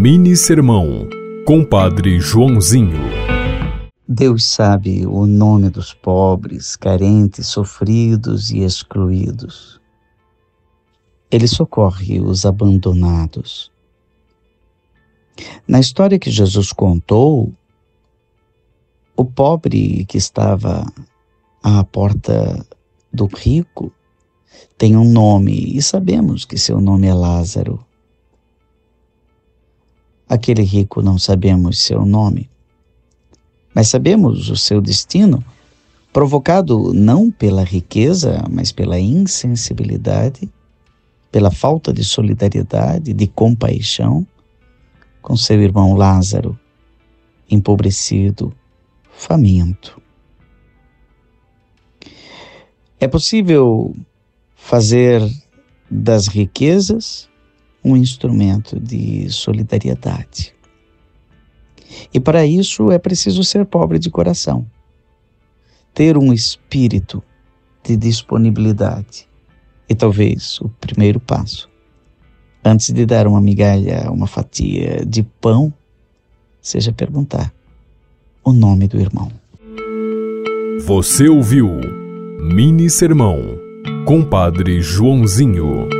Mini Sermão, Compadre Joãozinho. Deus sabe o nome dos pobres, carentes, sofridos e excluídos. Ele socorre os abandonados. Na história que Jesus contou, o pobre que estava à porta do rico tem um nome e sabemos que seu nome é Lázaro. Aquele rico não sabemos seu nome, mas sabemos o seu destino, provocado não pela riqueza, mas pela insensibilidade, pela falta de solidariedade, de compaixão com seu irmão Lázaro, empobrecido, faminto. É possível fazer das riquezas um instrumento de solidariedade. E para isso é preciso ser pobre de coração, ter um espírito de disponibilidade. E talvez o primeiro passo, antes de dar uma migalha, uma fatia de pão, seja perguntar o nome do irmão. Você ouviu Mini Sermão, Compadre Joãozinho.